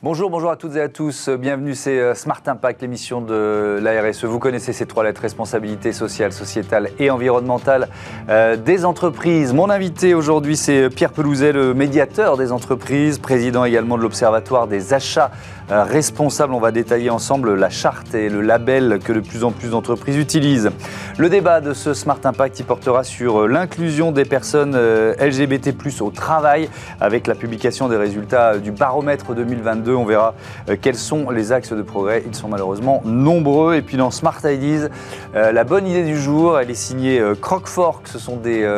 Bonjour, bonjour à toutes et à tous. Bienvenue, c'est euh, Smart Impact, l'émission de la RSE. Vous connaissez ces trois lettres, responsabilité sociale, sociétale et environnementale euh, des entreprises. Mon invité aujourd'hui, c'est Pierre Pelouzet, le médiateur des entreprises, président également de l'Observatoire des achats euh, responsables. On va détailler ensemble la charte et le label que de plus en plus d'entreprises utilisent. Le débat de ce Smart Impact, il portera sur l'inclusion des personnes LGBT+, au travail, avec la publication des résultats du baromètre 2022 on verra euh, quels sont les axes de progrès. Ils sont malheureusement nombreux. Et puis dans Smart Ideas, euh, la bonne idée du jour, elle est signée euh, Croquefort. Ce sont des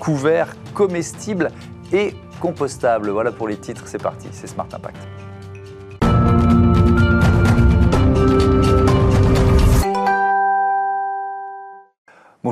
couverts comestibles et compostables. Voilà pour les titres, c'est parti, c'est Smart Impact.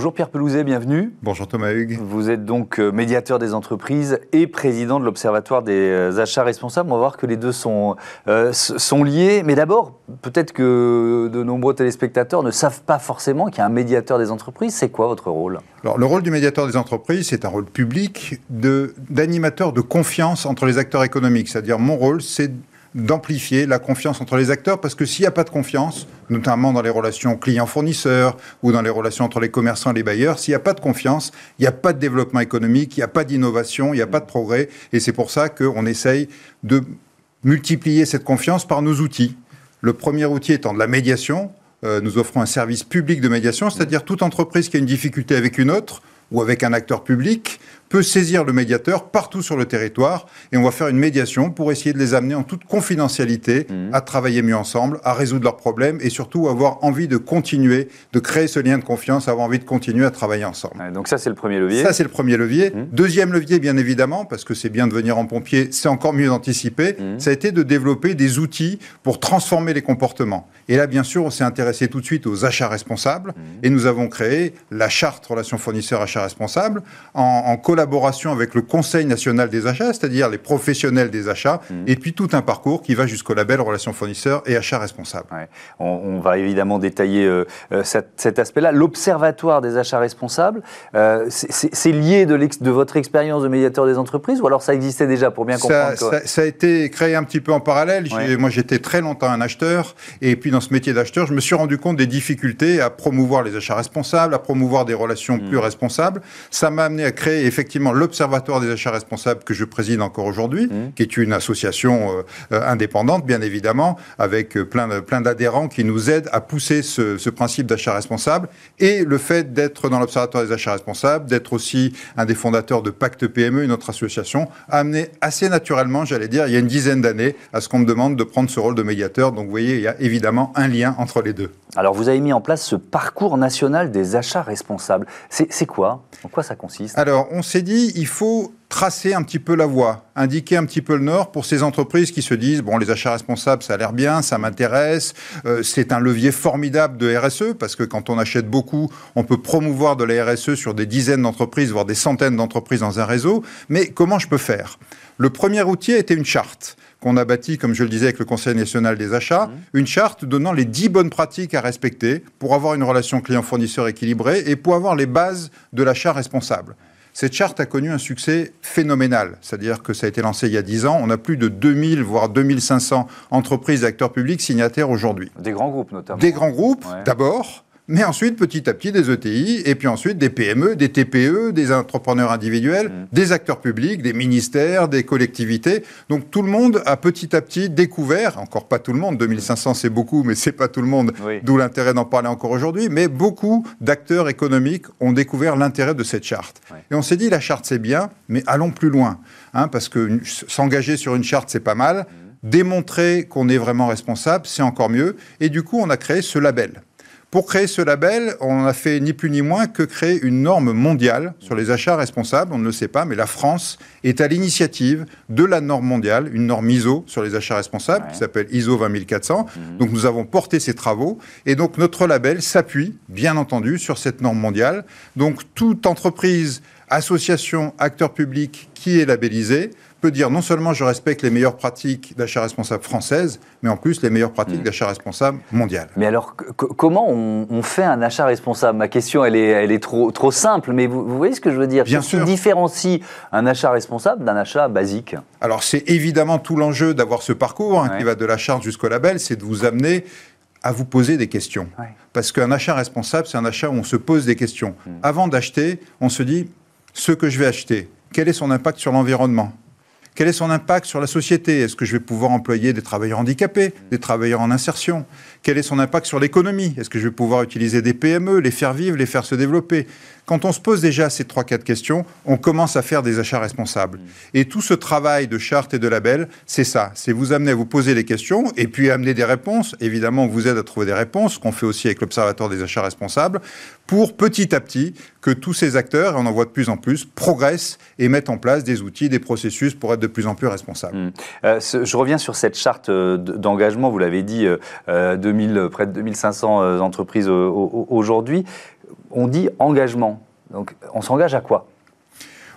Bonjour Pierre Pelouzet, bienvenue. Bonjour Thomas Hugues. Vous êtes donc euh, médiateur des entreprises et président de l'Observatoire des euh, achats responsables. On va voir que les deux sont, euh, sont liés. Mais d'abord, peut-être que de nombreux téléspectateurs ne savent pas forcément qu'il y a un médiateur des entreprises. C'est quoi votre rôle? Alors, le rôle du médiateur des entreprises, c'est un rôle public d'animateur de, de confiance entre les acteurs économiques. C'est-à-dire, mon rôle, c'est d'amplifier la confiance entre les acteurs, parce que s'il n'y a pas de confiance, notamment dans les relations clients-fournisseurs ou dans les relations entre les commerçants et les bailleurs, s'il n'y a pas de confiance, il n'y a pas de développement économique, il n'y a pas d'innovation, il n'y a pas de progrès, et c'est pour ça qu'on essaye de multiplier cette confiance par nos outils. Le premier outil étant de la médiation, euh, nous offrons un service public de médiation, c'est-à-dire toute entreprise qui a une difficulté avec une autre, ou avec un acteur public, peut saisir le médiateur partout sur le territoire et on va faire une médiation pour essayer de les amener en toute confidentialité mmh. à travailler mieux ensemble, à résoudre leurs problèmes et surtout avoir envie de continuer, de créer ce lien de confiance, avoir envie de continuer à travailler ensemble. donc ça c'est le premier levier. Ça c'est le premier levier. Mmh. Deuxième levier bien évidemment, parce que c'est bien de venir en pompier, c'est encore mieux d'anticiper, mmh. ça a été de développer des outils pour transformer les comportements. Et là bien sûr on s'est intéressé tout de suite aux achats responsables et nous avons créé la charte relation fournisseur achats responsables en, en collaboration avec le Conseil national des achats, c'est-à-dire les professionnels des achats, mmh. et puis tout un parcours qui va jusqu'au label relations fournisseurs et achats responsables. On, va évidemment détailler euh, euh, cet, aspect-là. L'Observatoire des achats responsables, euh, c'est lié de, de, votre expérience de médiateur des entreprises ou alors ça existait déjà pour bien comprendre ça, ça, a été créé un petit peu en parallèle. Moi, j'étais très longtemps un acheteur, et puis dans ce métier d'acheteur, je me suis rendu compte des difficultés à promouvoir les achats responsables, à promouvoir des relations mmh. plus responsables. Ça m'a amené à créer effectivement effectivement l'Observatoire des achats responsables que je préside encore aujourd'hui, mmh. qui est une association euh, euh, indépendante, bien évidemment, avec euh, plein, plein d'adhérents qui nous aident à pousser ce, principe d'achat responsable. Et le fait d'être dans l'Observatoire des achats responsables, d'être aussi un des fondateurs de Pacte PME, une autre association, a amené assez naturellement, j'allais dire, il y a une dizaine d'années, à ce qu'on me demande de prendre ce rôle de médiateur. Donc vous voyez, il y a évidemment un lien entre les deux. Alors vous avez mis en place ce parcours national des achats responsables. C'est quoi? En quoi ça consiste? Alors on s'est dit, il faut tracer un petit peu la voie, indiquer un petit peu le nord pour ces entreprises qui se disent bon les achats responsables ça a l'air bien, ça m'intéresse, euh, c'est un levier formidable de RSE parce que quand on achète beaucoup, on peut promouvoir de la RSE sur des dizaines d'entreprises voire des centaines d'entreprises dans un réseau, mais comment je peux faire? Le premier outil a été une charte qu'on a bâti, comme je le disais, avec le Conseil national des achats, mmh. une charte donnant les dix bonnes pratiques à respecter pour avoir une relation client-fournisseur équilibrée et pour avoir les bases de l'achat responsable. Cette charte a connu un succès phénoménal, c'est-à-dire que ça a été lancé il y a 10 ans. On a plus de 2000, voire 2500 entreprises et acteurs publics signataires aujourd'hui. Des grands groupes notamment. Des grands groupes, d'abord, mais ensuite, petit à petit, des ETI, et puis ensuite des PME, des TPE, des entrepreneurs individuels, mmh. des acteurs publics, des ministères, des collectivités. Donc tout le monde a petit à petit découvert, encore pas tout le monde, 2500 c'est beaucoup, mais c'est pas tout le monde, d'où l'intérêt d'en parler encore aujourd'hui, mais beaucoup d'acteurs économiques ont découvert l'intérêt de cette charte. Et on s'est dit, la charte c'est bien, mais allons plus loin, hein, parce que s'engager sur une charte c'est pas mal, mmh. démontrer qu'on est vraiment responsable, c'est encore mieux, et du coup on a créé ce label. Pour créer ce label, on a fait ni plus ni moins que créer une norme mondiale sur les achats responsables. On ne le sait pas, mais la France est à l'initiative de la norme mondiale, une norme ISO sur les achats responsables qui s'appelle ISO 20400. Mhm. Donc nous avons porté ces travaux et donc notre label s'appuie, bien entendu, sur cette norme mondiale. Donc toute entreprise association, acteur public qui est labellisé peut dire non seulement je respecte les meilleures pratiques d'achat responsable françaises, mais en plus les meilleures pratiques mmh. d'achat responsable mondiales. Mais alors, comment on, fait un achat responsable? Ma question, elle est, elle est trop, trop simple, mais vous, voyez ce que je veux dire? Bien sûr. Qui différencie un achat responsable d'un achat basique? Alors, c'est évidemment tout l'enjeu d'avoir ce parcours hein, qui va de la charge jusqu'au label, c'est de vous amener à vous poser des questions. Parce qu'un achat responsable, c'est un achat où on se pose des questions. Mmh. Avant d'acheter, on se dit, ce que je vais acheter, quel est son impact sur l'environnement? Quel est son impact sur la société? Est-ce que je vais pouvoir employer des travailleurs handicapés, des travailleurs en insertion? Quel est son impact sur l'économie? Est-ce que je vais pouvoir utiliser des PME, les faire vivre, les faire se développer? Quand on se pose déjà ces trois, quatre questions, on commence à faire des achats responsables. Et tout ce travail de charte et de label, c'est ça. C'est vous amener à vous poser les questions et puis amener des réponses. Évidemment, on vous aide à trouver des réponses, qu'on fait aussi avec l'Observatoire des achats responsables, pour petit à petit que tous ces acteurs, et on en voit de plus en plus, progressent et mettent en place des outils, des processus pour être de plus en plus responsables. Mmh. Euh, je reviens sur cette charte euh, d'engagement, vous l'avez dit, 2000, euh, près de 2500 entreprises aujourd'hui on dit engagement. Donc on s'engage à quoi?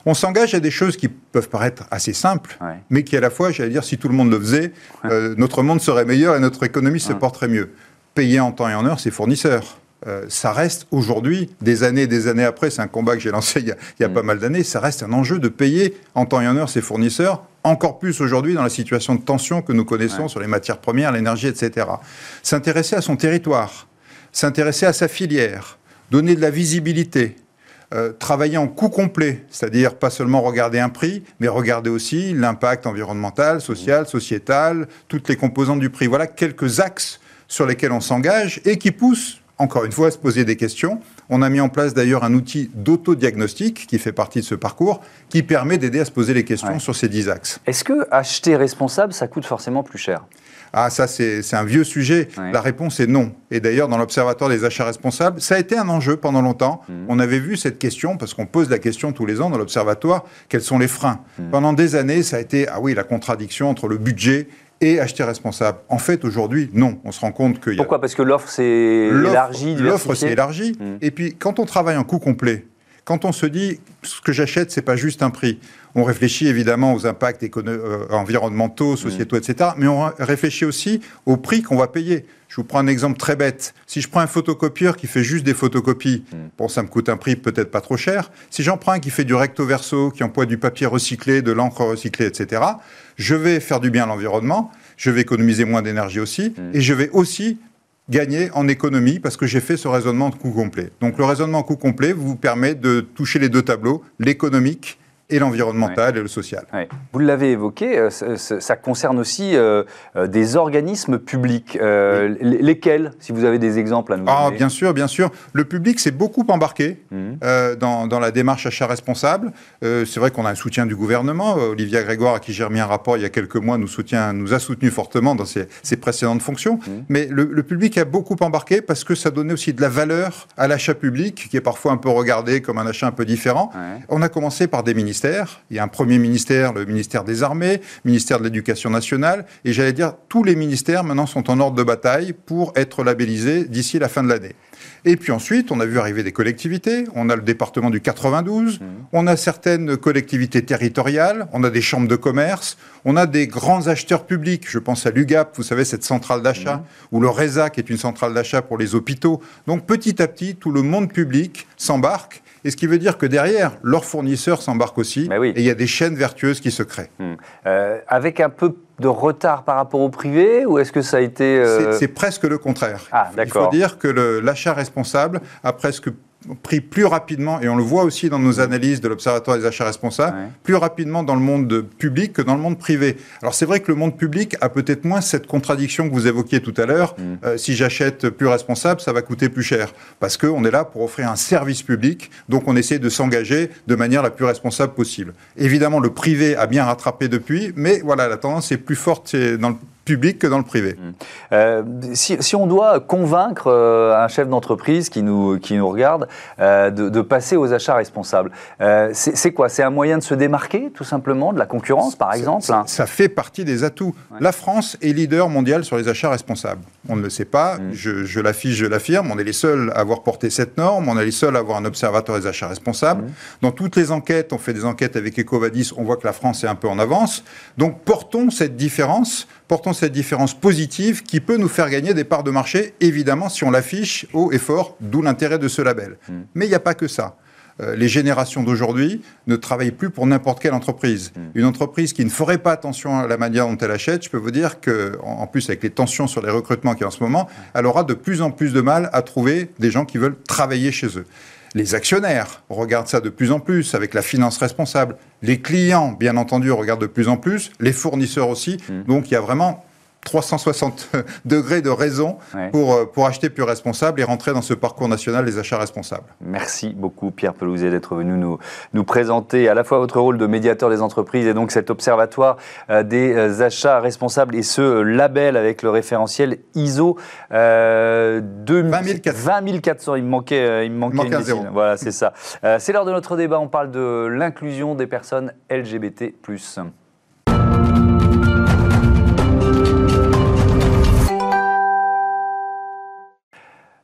On s'engage à des choses qui peuvent paraître assez simples, mais qui à la fois, j'allais dire, si tout le monde le faisait, euh, notre monde serait meilleur et notre économie se porterait mieux. Payer en temps et en heure ses fournisseurs. Euh, ça reste aujourd'hui, des années et des années après, c'est un combat que j'ai lancé il y a, mm. pas mal d'années, ça reste un enjeu de payer en temps et en heure ses fournisseurs, encore plus aujourd'hui dans la situation de tension que nous connaissons sur les matières premières, l'énergie, etc. S'intéresser à son territoire, s'intéresser à sa filière, donner de la visibilité, euh, travailler en coût complet, c'est-à-dire pas seulement regarder un prix, mais regarder aussi l'impact environnemental, social, sociétal, toutes les composantes du prix. Voilà quelques axes sur lesquels on s'engage et qui poussent, encore une fois, à se poser des questions. On a mis en place d'ailleurs un outil d'autodiagnostic qui fait partie de ce parcours, qui permet d'aider à se poser les questions sur ces dix axes. Est-ce que acheter responsable, ça coûte forcément plus cher? Ah, ça, c'est un vieux sujet. La réponse est non. Et d'ailleurs, dans l'Observatoire des achats responsables, ça a été un enjeu pendant longtemps. Mmh. On avait vu cette question, parce qu'on pose la question tous les ans dans l'Observatoire, quels sont les freins mmh. Pendant des années, ça a été, ah oui, la contradiction entre le budget et acheter responsable. En fait, aujourd'hui, non. On se rend compte que... Pourquoi? Parce que l'offre s'est élargie, L'offre s'est élargie. Mmh. Et puis, quand on travaille en coût complet, quand on se dit ce que j'achète, c'est pas juste un prix. On réfléchit évidemment aux impacts euh, environnementaux, sociétaux, etc. Mais on réfléchit aussi au prix qu'on va payer. Je vous prends un exemple très bête. Si je prends un photocopieur qui fait juste des photocopies, mm. bon, ça me coûte un prix peut-être pas trop cher. Si j'en prends un qui fait du recto verso, qui emploie du papier recyclé, de l'encre recyclée, etc., je vais faire du bien à l'environnement, je vais économiser moins d'énergie aussi, mm. et je vais aussi gagner en économie parce que j'ai fait ce raisonnement de coût complet. Donc le raisonnement coût complet vous permet de toucher les deux tableaux, l'économique et l'environnemental et le social. Vous l'avez évoqué, euh, ça concerne aussi euh, euh, des organismes publics. Lesquels, si vous avez des exemples à nous ah, Bien sûr, bien sûr. Le public s'est beaucoup embarqué mhm. dans, dans, la démarche achat responsable. c'est vrai qu'on a un soutien du gouvernement. Olivia Grégoire, à qui j'ai remis un rapport il y a quelques mois, nous, soutient, nous a soutenu fortement dans ses, ses précédentes fonctions. Mhm. Mais le, le, public a beaucoup embarqué parce que ça donnait aussi de la valeur à l'achat public, qui est parfois un peu regardé comme un achat un peu différent. On a commencé par des ministères il y a un premier ministère, le ministère des Armées, ministère de l'Éducation nationale, et j'allais dire tous les ministères maintenant sont en ordre de bataille pour être labellisés d'ici la fin de l'année. Et puis ensuite, on a vu arriver des collectivités. On a le département du 92, mmh. on a certaines collectivités territoriales, on a des chambres de commerce, on a des grands acheteurs publics. Je pense à l'UGAP, vous savez, cette centrale d'achat, mmh. ou le RESA, qui est une centrale d'achat pour les hôpitaux. Donc petit à petit, tout le monde public s'embarque et ce qui veut dire que derrière, leurs fournisseurs s'embarquent aussi. Et il y a des chaînes vertueuses qui se créent. Hmm. Euh, avec un peu de retard par rapport au privé ou est-ce que ça a été... Euh, c'est presque le contraire. Ah, il faut dire que l'achat responsable a presque pris plus rapidement, et on le voit aussi dans nos analyses de l'Observatoire des achats responsables, plus rapidement dans le monde public que dans le monde privé. Alors c'est vrai que le monde public a peut-être moins cette contradiction que vous évoquiez tout à l'heure. Mm. Euh, si j'achète plus responsable, ça va coûter plus cher. Parce qu'on est là pour offrir un service public, donc on essaie de s'engager de manière la plus responsable possible. Évidemment, le privé a bien rattrapé depuis, mais voilà, la tendance est plus forte dans le public que dans le privé. Mmh. Euh, si, on doit convaincre euh, un chef d'entreprise qui nous, qui nous regarde euh, de, passer aux achats responsables, c'est quoi? C'est un moyen de se démarquer, tout simplement, de la concurrence, par exemple ça, fait partie des atouts. La France est leader mondial sur les achats responsables. On ne le sait pas, mmh. je, je l'affiche, je l'affirme, on est les seuls à avoir porté cette norme, on est les seuls à avoir un observatoire des achats responsables. Mmh. Dans toutes les enquêtes, on fait des enquêtes avec Ecovadis, on voit que la France est un peu en avance. Donc portons cette différence portons cette différence positive qui peut nous faire gagner des parts de marché, évidemment, si on l'affiche haut et fort, d'où l'intérêt de ce label. Hmm. Mais il n'y a pas que ça. Euh, les générations d'aujourd'hui ne travaillent plus pour n'importe quelle entreprise. Hmm. Une entreprise qui ne ferait pas attention à la manière dont elle achète, je peux vous dire que, en plus avec les tensions sur les recrutements qui en ce moment, elle aura de plus en plus de mal à trouver des gens qui veulent travailler chez eux. Les actionnaires regardent ça de plus en plus avec la finance responsable. Les clients, bien entendu, regardent de plus en plus. Les fournisseurs aussi. Mmh. Donc il y a vraiment 360 degrés de raison pour, euh, pour acheter plus responsable et rentrer dans ce parcours national des achats responsables. Merci beaucoup Pierre Pelouzet d'être venu nous, nous présenter à la fois votre rôle de médiateur des entreprises et donc cet observatoire euh, des euh, achats responsables et ce label avec le référentiel ISO euh, 20400. Il me manquait, il me manquait, une zéro. Voilà, c'est ça. c'est l'heure de notre débat. On parle de l'inclusion des personnes LGBT+.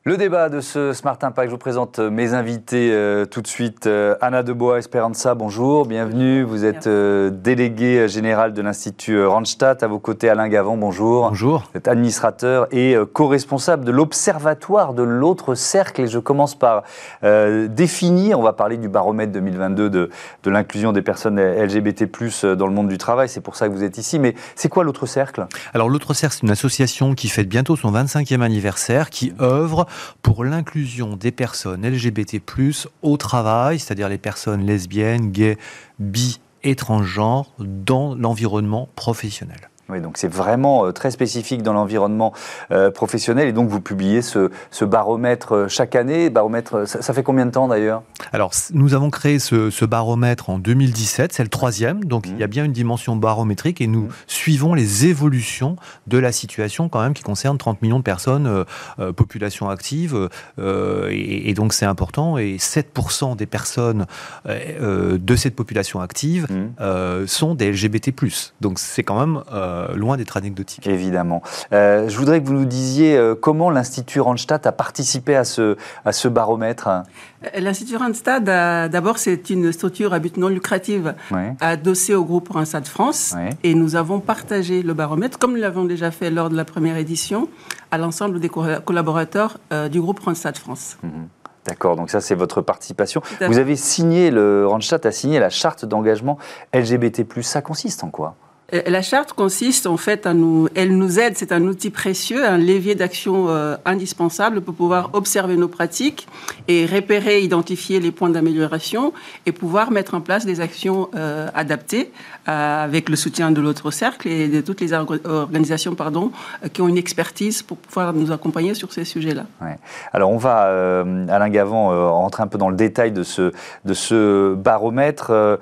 Le débat de ce Smart Impact, je vous présente mes invités euh, tout de suite. Euh, Anna Debois, Esperanza, bonjour, bienvenue. Vous êtes euh, déléguée générale de l'Institut Randstad. À vos côtés, Alain Gavant, bonjour. Bonjour. Vous êtes administrateur et co-responsable de l'Observatoire de l'autre cercle. Et je commence par définir, on va parler du baromètre 2022 de, de l'inclusion des personnes LGBT+, dans le monde du travail. C'est pour ça que vous êtes ici. Mais c'est quoi l'autre cercle? Alors l'autre cercle, c'est une association qui fête bientôt son 25e anniversaire, qui œuvre pour l'inclusion des personnes LGBT+, au travail, c'est-à-dire les personnes lesbiennes, gays, bi et transgenres, dans l'environnement professionnel. Oui, donc c'est vraiment euh, très spécifique dans l'environnement euh, professionnel et donc vous publiez ce, baromètre euh, chaque année. Baromètre, ça, fait combien de temps d'ailleurs? Alors nous avons créé ce, baromètre en 2017, c'est le troisième, donc il y a mmh. bien une dimension barométrique et nous mmh. suivons les évolutions de la situation quand même qui concerne 30 millions de personnes, population active, et, donc c'est important et 7% des personnes de cette population active mmh. sont des LGBT+. Donc c'est quand même euh, loin d'être anecdotique. Évidemment. Euh, je voudrais que vous nous disiez euh, comment l'Institut Randstad a participé à ce, à ce baromètre. L'Institut Randstad, d'abord, c'est une structure à but non lucratif adossée au groupe Randstad France. Et nous avons partagé le baromètre, comme nous l'avons déjà fait lors de la première édition, à l'ensemble des collaborateurs du groupe Randstad France. Mhm. D'accord, donc ça c'est votre participation. Vous avez signé, le Randstad a signé la charte d'engagement LGBT+. Ça consiste en quoi? La charte consiste en fait à nous, elle nous aide, c'est un outil précieux, un levier d'action euh, indispensable pour pouvoir observer nos pratiques et repérer, identifier les points d'amélioration et pouvoir mettre en place des actions euh, adaptées avec le soutien de l'autre cercle et de toutes les organisations pardon, qui ont une expertise pour pouvoir nous accompagner sur ces sujets-là. Alors on va, Alain Gavant, rentrer un peu dans le détail de ce, de ce baromètre.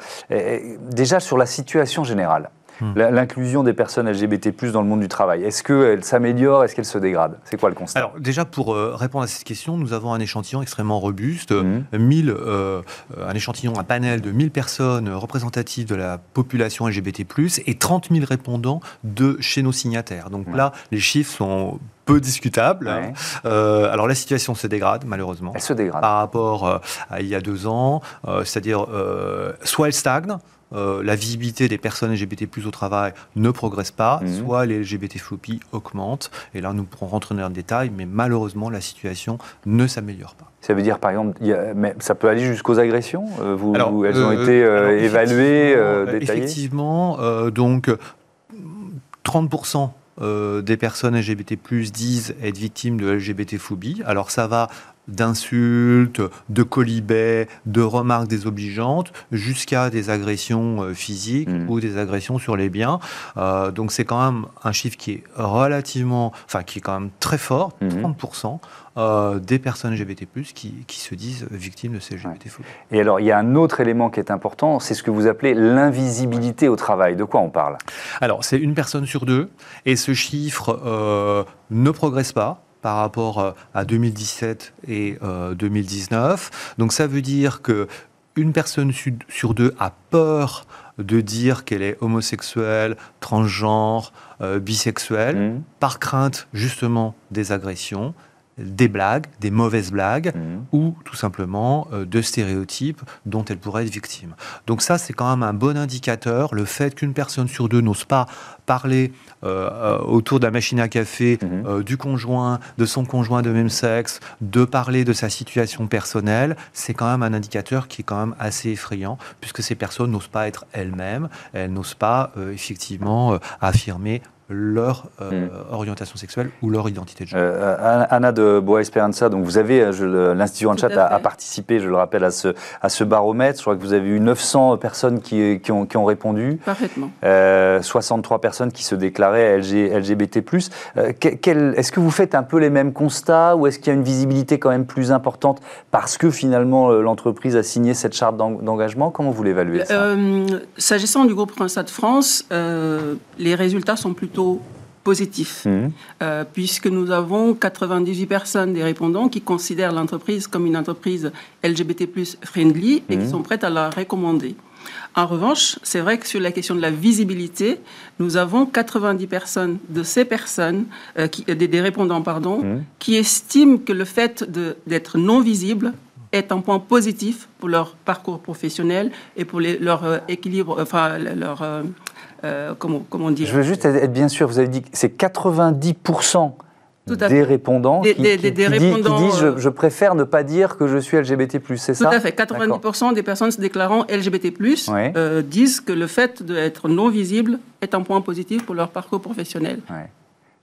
déjà sur la situation générale. Hmm. l'inclusion des personnes LGBT+ dans le monde du travail Est-ce qu'elle s'améliore Est-ce qu'elle se dégrade? C'est quoi le constat? Alors déjà pour euh, répondre à cette question, nous avons un échantillon extrêmement robuste, 1000, hmm. euh, un échantillon, un panel de 1000 personnes représentatives de la population LGBT+, et 30 000 répondants de chez nos signataires. Donc là, les chiffres sont peu discutables. Euh, alors la situation se dégrade malheureusement. Elle se dégrade. Par rapport à il y a deux ans, c'est-à-dire soit elle stagne, euh, la visibilité des personnes LGBT+ au travail ne progresse pas, mhm. soit les LGBT phobies augmentent. Et là, nous pourrons rentrer dans le détail, mais malheureusement, la situation ne s'améliore pas. Ça veut dire, par exemple, mais ça peut aller jusqu'aux agressions euh, vous, Elles ont euh, été évaluées, détaillées Effectivement, donc 30% des personnes LGBT+, disent être victimes de LGBT-phobie. Alors ça va d'insultes, de colibets, de remarques désobligeantes, jusqu'à des agressions euh, physiques Mm. ou des agressions sur les biens. Euh, donc c'est quand même un chiffre qui est relativement, enfin qui est quand même très fort, Mhm. 30% euh, des personnes LGBT+ qui, qui se disent victimes de ces LGBT-phobie. Et alors, il y a un autre élément qui est important, c'est ce que vous appelez l'invisibilité au travail. De quoi on parle? Alors, c'est une personne sur deux, et ce chiffre euh, ne progresse pas par rapport euh, à 2017 et euh, 2019. Donc, ça veut dire que une personne su- sur deux a peur de dire qu'elle est homosexuelle, transgenre, euh, bisexuelle, Mhm. par crainte justement des agressions, des blagues, des mauvaises blagues, Mhm. ou tout simplement euh, de stéréotypes dont elle pourrait être victime. Donc ça, c'est quand même un bon indicateur. Le fait qu'une personne sur deux n'ose pas parler euh, euh, autour de la machine à café Mhm. euh, du conjoint, de son conjoint de même sexe, de parler de sa situation personnelle, c'est quand même un indicateur qui est quand même assez effrayant, puisque ces personnes n'osent pas être elles-mêmes, elles n'osent pas effectivement affirmer leur euh, Mhm. orientation sexuelle ou leur identité de genre. Euh, Anna de Boa Esperanza, donc vous avez, euh, l'Institut Anchat à a, a participé, je le rappelle, à ce, à ce baromètre. Je crois que vous avez eu 900 personnes qui, qui ont, qui ont répondu, Parfaitement. euh, 63 personnes qui se déclaraient LG, LGBT+. Euh, est-ce que vous faites un peu les mêmes constats ou est-ce qu'il y a une visibilité quand même plus importante parce que finalement euh, l'entreprise a signé cette charte d'eng- d'engagement? Comment vous l'évaluez ça? Euh, S'agissant du groupe Randstad France, euh, les résultats sont plutôt positifs, Mhm. euh, puisque nous avons 98 personnes des répondants qui considèrent l'entreprise comme une entreprise LGBT friendly et qui sont prêtes à la recommander. En revanche, c'est vrai que sur la question de la visibilité, nous avons 90 personnes de ces personnes, euh, qui, des, des répondants, pardon, Mhm. qui estiment que le fait d'être non visible est un point positif pour leur parcours professionnel et pour les- leur euh, équilibre, enfin leur, euh, euh, comment, comment dire, Je veux juste être bien sûr, vous avez dit que c'est 90% Tout à des répondants Des- qui, des- qui- des- disent je, euh, je préfère ne pas dire que je suis LGBT+, c'est Tout ça à fait. 90% des personnes se déclarant LGBT+, Ouais. euh, disent que le fait d'être non visible est un point positif pour leur parcours professionnel. Ouais.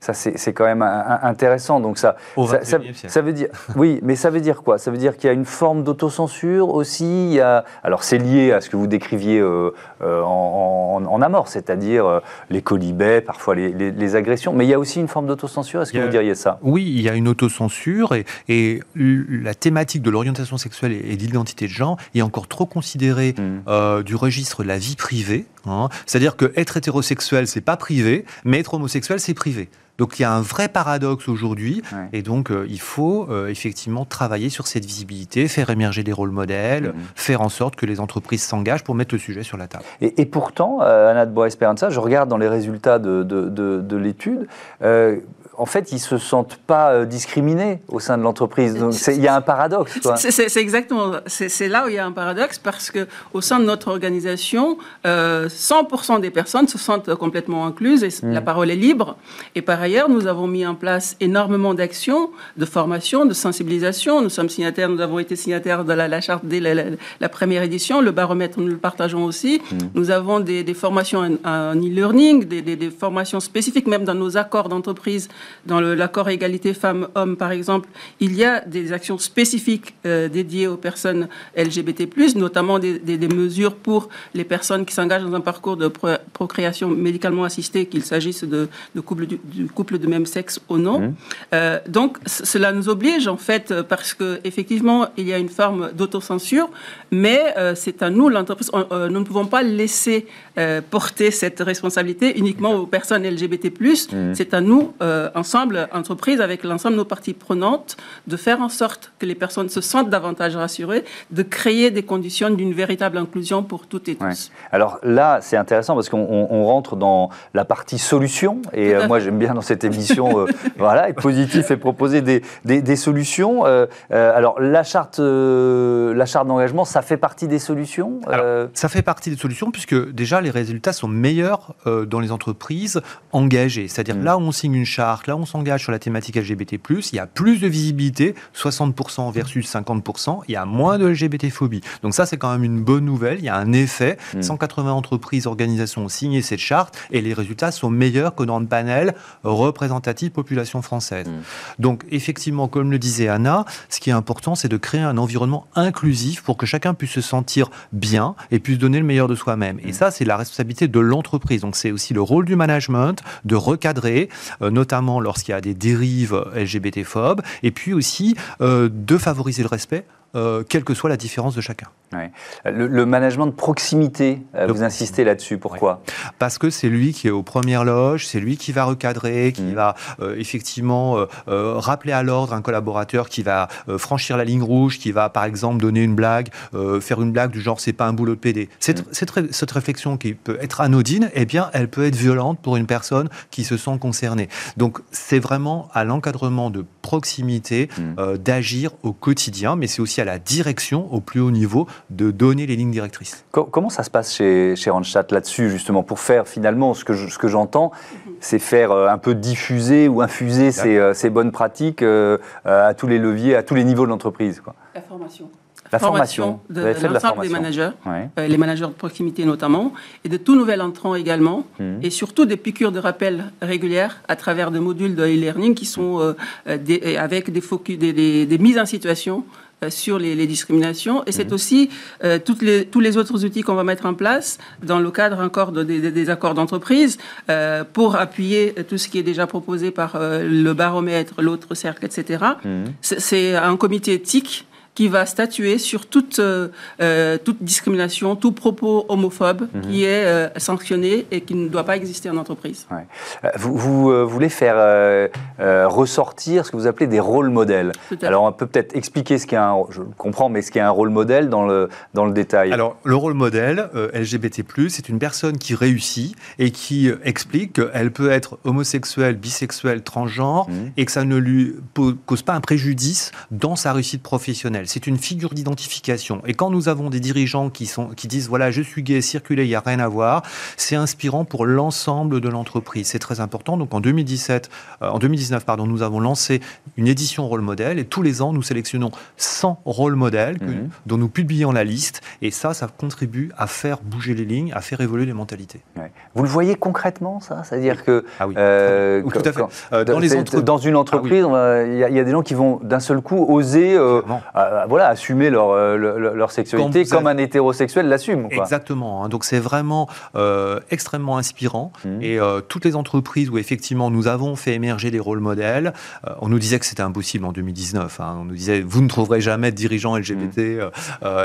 Ça, c'est quand même intéressant. Donc ça, Au ça, ça- 21e siècle. ça veut dire, oui, mais ça veut dire quoi? Ça veut dire qu'il y a une forme d'autocensure aussi. Il y a, alors c'est lié à ce que vous décriviez euh, euh, en, en, en amorce, c'est-à-dire euh, les colibets, parfois les, les- les agressions. Mais il y a aussi une forme d'autocensure. Est-ce que a- vous diriez ça? Oui, il y a une autocensure et, la thématique de l'orientation sexuelle et, et de l'identité de genre est encore trop considérée Mm. euh, du registre de la vie privée. Hein. C'est-à-dire que être hétérosexuel, c'est pas privé, mais être homosexuel, c'est privé. Donc il y a un vrai paradoxe aujourd'hui, Ouais. et donc euh, il faut euh, effectivement travailler sur cette visibilité, faire émerger des rôles modèles, Mhm. faire en sorte que les entreprises s'engagent pour mettre le sujet sur la table. Et, et pourtant, euh, Anna de Boa Esperanza, je regarde dans les résultats de, de, de- de l'étude, euh, en fait, ils se sentent pas euh, discriminés au sein de l'entreprise. Donc, il y a un paradoxe. C'est- exactement, c'est là où il y a un paradoxe parce que au sein de notre organisation, euh, 100% des personnes se sentent complètement incluses et Mm. la parole est libre. Et par ailleurs, nous avons mis en place énormément d'actions, de formation, de sensibilisation. Nous sommes signataires, nous avons été signataires de la, la charte dès la, la- la première édition. Le baromètre, nous le partageons aussi. Mm. Nous avons des, des formations en, en e-learning, des, des- des formations spécifiques, même dans nos accords d'entreprise, dans l'accord égalité femmes-hommes, par exemple, il y a des actions spécifiques euh, dédiées aux personnes LGBT+, notamment des, des- des mesures pour les personnes qui s'engagent dans un parcours de pro- procréation médicalement assistée, qu'il s'agisse de, de couple du, du couple de même sexe ou non. Mhm. Euh, donc, cela nous oblige, en fait, parce que effectivement, il y a une forme d'autocensure, mais euh, c'est à nous, l'entreprise, nous ne pouvons pas laisser porter cette responsabilité uniquement aux personnes LGBT+. Mhm. C'est à nous, euh, ensemble, entreprise, avec l'ensemble de nos parties prenantes, de faire en sorte que les personnes se sentent davantage rassurées, de créer des conditions d'une véritable inclusion pour toutes et tous. Ouais. Alors là, c'est intéressant parce qu'on on- on rentre dans la partie solution. Et euh, moi, j'aime bien dans cette émission euh, voilà, être positif et proposer des, des- des solutions. Euh, euh, alors, la charte, euh, la charte d'engagement, ça fait partie des solutions Euh, Ça fait partie des solutions puisque déjà les résultats sont meilleurs euh, dans les entreprises engagées. C'est-à-dire Mm. là où on signe une charte marque, là on s'engage sur la thématique LGBT+, il y a plus de visibilité, 60% versus 50%, il y a moins de LGBT-phobie. Donc ça, c'est quand même une bonne nouvelle, il y a un effet. 180 hmm. entreprises, organisations ont signé cette charte et les résultats sont meilleurs que dans le panel représentatif population française. Hmm. Donc effectivement, comme le disait Anna, ce qui est important, c'est de créer un environnement inclusif pour que chacun puisse se sentir bien et puisse donner le meilleur de soi-même. Et hmm. ça, c'est la responsabilité de l'entreprise. Donc c'est aussi le rôle du management de recadrer, euh, notamment lorsqu'il y a des dérives LGBT-phobes, et puis aussi euh, de favoriser le respect euh, quelle que soit la différence de chacun. Le, management de proximité, euh, vous insistez là-dessus, pourquoi? Parce que c'est lui qui est aux premières loges, c'est lui qui va recadrer, qui mmh. va euh, effectivement rappeler à l'ordre un collaborateur qui va franchir la ligne rouge, qui va par exemple donner une blague, faire une blague du genre c'est pas un boulot de PD. Cette, mmh. cette, réflexion qui peut être anodine, eh bien elle peut être violente pour une personne qui se sent concernée. Donc c'est vraiment à l'encadrement de proximité mmh. d'agir au quotidien, mais c'est aussi à la direction, au plus haut niveau, de donner les lignes directrices. Comment ça se passe chez, chez Randstad là-dessus, justement, pour faire finalement ce que, ce que j'entends, c'est faire euh, un peu diffuser ou infuser ces, euh, ces, bonnes pratiques euh, à tous les leviers, à tous les niveaux de l'entreprise La formation. La formation, de, l'ensemble des managers, les managers de proximité notamment, et de tout nouvel entrant également, mhm. et surtout des piqûres de rappel régulières à travers des modules de e-learning qui sont avec des, focus, des, des, mises en situation sur les, discriminations. Et c'est mhm. aussi euh, toutes les, tous les autres outils qu'on va mettre en place dans le cadre encore des, accords d'entreprise euh, pour appuyer tout ce qui est déjà proposé par le baromètre, l'autre cercle, etc. Mhm. C'est un comité éthique qui va statuer sur toute, euh, euh, toute discrimination, tout propos homophobe mhm. qui est euh, sanctionné et qui ne doit pas exister en entreprise. Vous, vous voulez faire ressortir ce que vous appelez des rôles modèles. Alors on peut peut-être expliquer ce qu'est un, je comprends, mais ce qu'est un rôle modèle dans le, dans le détail. Alors le rôle modèle LGBT+, c'est une personne qui réussit et qui explique qu'elle peut être homosexuelle, bisexuelle, transgenre mhm. et que ça ne lui cause pas un préjudice dans sa réussite professionnelle c'est une figure d'identification. Et quand nous avons des dirigeants qui, sont, qui disent voilà, je suis gay, circuler, il n'y a rien à voir, c'est inspirant pour l'ensemble de l'entreprise. C'est très important. Donc en 2017, euh, en 2019, pardon, nous avons lancé une édition rôle modèle et tous les ans, nous sélectionnons 100 rôles modèles mhm. dont nous publions la liste. Et ça, ça contribue à faire bouger les lignes, à faire évoluer les mentalités. Vous le voyez concrètement, ça? C'est-à-dire que. Ah oui. Euh, tout à fait. Euh, dans, les dans, une entreprise, ah il y, a des gens qui vont d'un seul coup oser euh, voilà, assumer leur, euh, leur, sexualité comme un hétérosexuel l'assume. Exactement. Hein. donc c'est vraiment euh, extrêmement inspirant. Mmh. Et toutes les entreprises où effectivement nous avons fait émerger des rôles modèles, on nous disait que c'était impossible en 2019. Hein. on nous disait vous ne trouverez jamais de dirigeants LGBT. Mmh.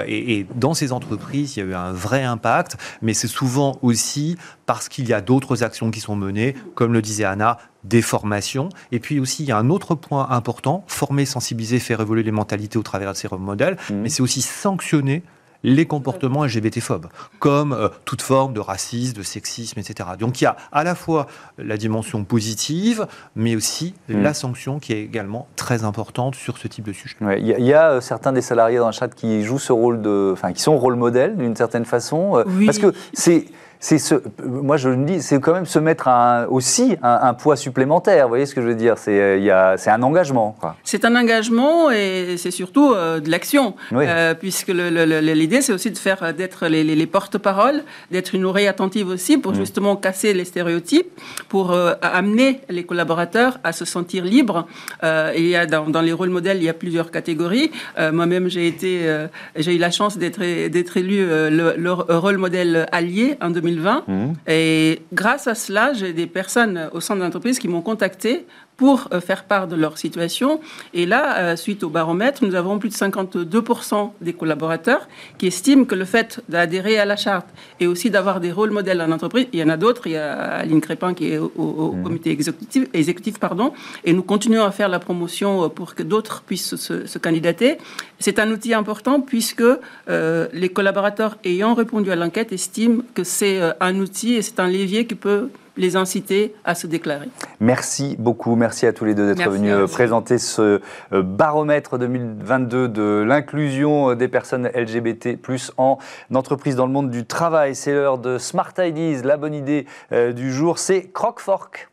Et, et, dans ces entreprises, il y a eu un vrai impact. Mais c'est souvent aussi parce qu'il y a d'autres actions qui sont menées, comme le disait Anna, des formations. Et puis aussi, il y a un autre point important, former, sensibiliser, faire évoluer les mentalités au travers de ces modèles, mmh. mais c'est aussi sanctionner les comportements LGBT-phobes, comme euh, toute forme de racisme, de sexisme, etc. Donc il y a à la fois la dimension positive, mais aussi mmh. la sanction qui est également très importante sur ce type de sujet. Il y, a euh, certains des salariés dans le chat qui jouent ce rôle de, enfin qui sont rôle modèle d'une certaine façon, euh, parce que c'est c'est ce, moi je le dis, c'est quand même se mettre un, aussi un, poids supplémentaire. Vous voyez ce que je veux dire? C'est euh, c'est un engagement. C'est un engagement et c'est surtout euh, de l'action, euh, puisque l'idée c'est aussi de faire d'être les, porte-parole, d'être une oreille attentive aussi pour mm. justement casser les stéréotypes, pour amener les collaborateurs à se sentir libres. et il y a dans, les rôles modèles, il y a plusieurs catégories. Moi-même j'ai été, j'ai eu la chance d'être élu le, rôle modèle allié en 2020 2020. Mmh. Et grâce à cela, j'ai des personnes au sein de l'entreprise qui m'ont contacté pour euh, faire part de leur situation. Et là, euh, suite au baromètre, nous avons plus de 52% des collaborateurs qui estiment que le fait d'adhérer à la charte et aussi d'avoir des rôles modèles en entreprise, il y en a d'autres, il y a Aline Crépin qui est au, mmh. comité exécutif, exécutif, pardon, et nous continuons à faire la promotion euh, pour que d'autres puissent se, candidater. C'est un outil important puisque les collaborateurs ayant répondu à l'enquête estiment que c'est un outil et c'est un levier qui peut les inciter à se déclarer. Merci beaucoup. Merci à tous les deux d'être venus euh, présenter ce euh, baromètre 2022 de l'inclusion euh, des personnes LGBT en entreprise dans le monde du travail. C'est l'heure de Smart Ideas. La bonne idée du jour, c'est Croc-Fork.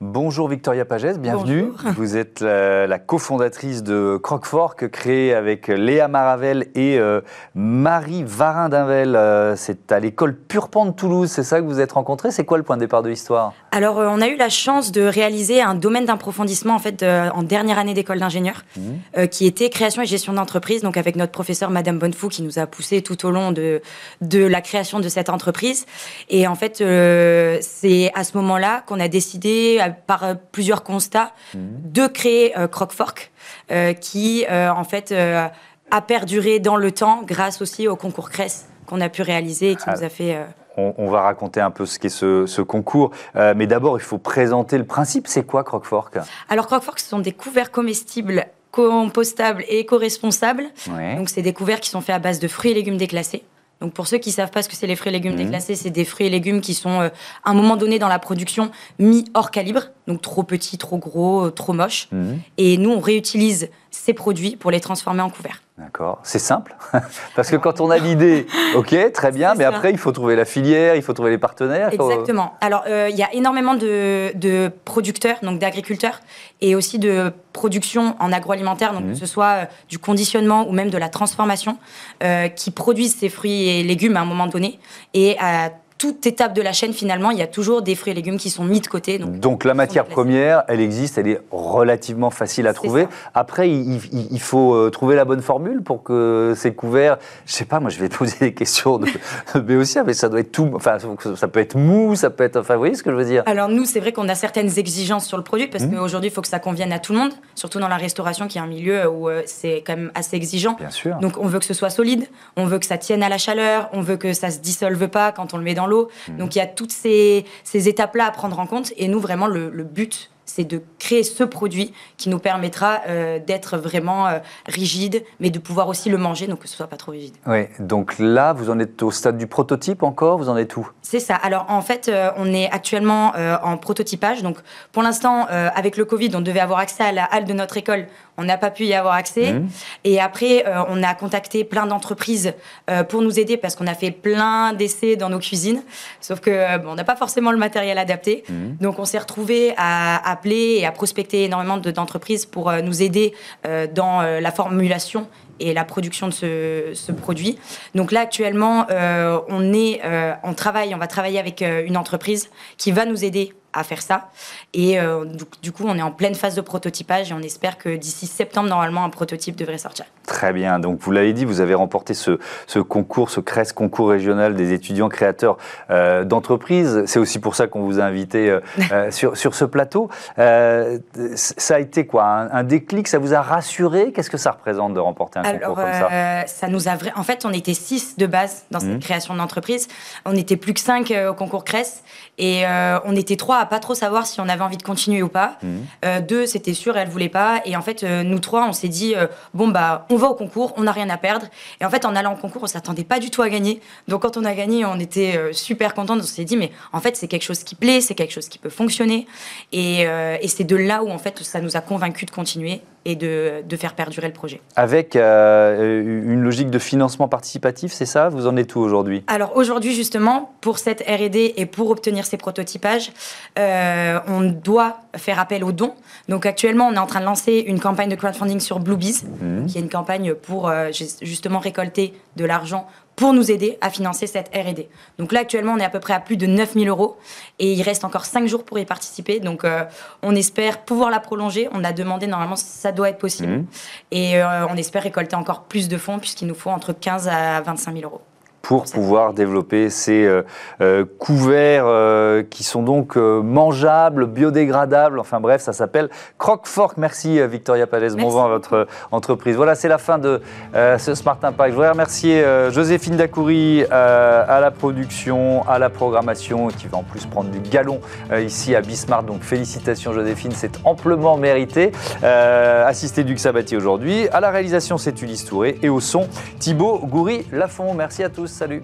Bonjour Victoria Pagès, bienvenue. Bonjour. Vous êtes la, la cofondatrice de Croquefort, créée avec Léa Maravel et euh, Marie Varin-Dinvel. Euh, c'est à l'école Purpan de Toulouse, c'est ça que vous êtes rencontrés C'est quoi le point de départ de l'histoire? Alors, euh, on a eu la chance de réaliser un domaine d'approfondissement en fait euh, en dernière année d'école d'ingénieur, euh, qui était création et gestion d'entreprise. Donc, avec notre professeur Madame Bonnefou, qui nous a poussé tout au long de de la création de cette entreprise. Et en fait, euh, c'est à ce moment-là qu'on a décidé, euh, par euh, plusieurs constats, de créer euh, Croquefork, qui en fait a perduré dans le temps grâce aussi au concours CRES qu'on a pu réaliser et qui Ah. nous a fait on, va raconter un peu ce qu'est ce, ce concours, Euh, mais d'abord il faut présenter le principe. C'est quoi Croquefort Alors, Croquefork, ce sont des couverts comestibles, compostables et éco-responsables. Ouais. Donc, c'est des couverts qui sont faits à base de fruits et légumes déclassés. Donc, pour ceux qui savent pas ce que c'est les fruits et légumes Mhm. déclassés, c'est des fruits et légumes qui sont, euh, à un moment donné dans la production, mis hors calibre. Donc, trop petits, trop gros, euh, trop moches. Mhm. Et nous, on réutilise ces produits pour les transformer en couverts. D'accord, c'est simple. Parce que quand on a l'idée, ok, très bien, mais ça. après il faut trouver la filière, il faut trouver les partenaires. faut- Exactement. Alors, euh, il y a énormément de, de producteurs, donc d'agriculteurs, et aussi de production en agroalimentaire, donc Mhm. que ce soit euh, du conditionnement ou même de la transformation, euh, qui produisent ces fruits et légumes à un moment donné. Et à toute étape de la chaîne, finalement, il y a toujours des fruits et légumes qui sont mis de côté. Donc, Donc la matière première, elle existe, elle est relativement facile à trouver. ça. Après, il, il- il faut euh, trouver la bonne formule pour que ces couverts, je sais pas, moi je vais te poser des questions de Béotia, mais ça doit être tout, enfin ça peut être mou, ça peut être, enfin vous voyez ce que je veux dire? Alors nous, c'est vrai qu'on a certaines exigences sur le produit parce Mhm. qu'aujourd'hui, il faut que ça convienne à tout le monde, surtout dans la restauration qui est un milieu où euh, c'est quand même assez exigeant. Bien sûr. Donc on veut que ce soit solide, on veut que ça tienne à la chaleur, on veut que ça se dissolve pas quand on le met dans l'eau. Mhm. Donc il y a toutes ces, ces étapes-là à prendre en compte. Et nous, vraiment, le, le but, c'est de créer ce produit qui nous permettra euh, d'être vraiment euh, rigide, mais de pouvoir aussi le manger, donc que ce soit pas trop rigide. Oui, donc là, vous en êtes au stade du prototype encore, vous en êtes où? C'est ça. Alors en fait, euh, on est actuellement en prototypage. Donc pour l'instant, avec le Covid, on devait avoir accès à la halle de notre école. On n'a pas pu y avoir accès. Mhm. Et après, on a contacté plein d'entreprises pour nous aider parce qu'on a fait plein d'essais dans nos cuisines. Sauf que bon, on n'a pas forcément le matériel adapté. Mhm. Donc on s'est retrouvé à et à prospecter énormément de- d'entreprises pour euh, nous aider euh, dans euh, la formulation et la production de ce, produit. Donc là actuellement, on est, travaille, on va travailler avec une entreprise qui va nous aider à faire ça. Et euh, du, du coup, on est en pleine phase de prototypage et on espère que d'ici septembre, normalement, un prototype devrait sortir. Très bien. Donc, vous l'avez dit, vous avez remporté ce, ce concours, ce CRES, concours régional des étudiants créateurs euh, d'entreprises. C'est aussi pour ça qu'on vous a invité euh, euh, sur, sur ce plateau. Euh, ça a été quoi? Un, un déclic? Ça vous a rassuré? Qu'est-ce que ça représente de remporter un concours Alors, comme ça? ça nous a vra- En fait, on était six de base dans cette Mhm. création d'entreprise. On n'était plus que cinq au concours CRES. Et on était trois à pas trop savoir si on avait envie de continuer ou pas. Mhm. Euh, deux, c'était sûr, elle voulait pas. Et en fait, euh, nous trois, on s'est dit euh, bon bah, on va au concours, on n'a rien à perdre. Et en fait, en allant au concours, on s'attendait pas du tout à gagner. Donc quand on a gagné, on était super contents. On s'est dit mais en fait, c'est quelque chose qui plaît, c'est quelque chose qui peut fonctionner. Et, et c'est de là où en fait, ça nous a convaincus de continuer et de, de faire perdurer le projet. Avec euh, une logique de financement participatif, c'est ça? Vous en êtes où aujourd'hui? Alors aujourd'hui justement, pour cette R&D et pour obtenir ces prototypages, euh, on doit faire appel aux dons. Donc actuellement, on est en train de lancer une campagne de crowdfunding sur Bluebees, Mhm. qui est une campagne pour euh, ju- justement récolter de l'argent pour nous aider à financer cette R&D. Donc là, actuellement, on est à peu près à plus de 9000 euros et il reste encore 5 jours pour y participer. Donc euh, on espère pouvoir la prolonger. On a demandé, normalement, ça doit être possible. Mhm. Et euh, on espère récolter encore plus de fonds puisqu'il nous faut entre 15 à 25 000 euros. Pour pouvoir développer ces euh, euh, couverts euh, qui sont donc euh, mangeables, biodégradables. Enfin bref, ça s'appelle Croque-Fork. Merci Victoria Palès. Bon vent à votre entreprise. Voilà, c'est la fin de ce Smart Impact. Je voudrais remercier Joséphine Dacoury à la production, à la programmation, qui va en plus prendre du galon ici à Bismarck. Donc félicitations Joséphine, c'est amplement mérité. Assisté du Sabatier aujourd'hui. À la réalisation, c'est Ulysse Touré. Et au son, Thibaut Goury-Lafont. Merci à tous. Salut.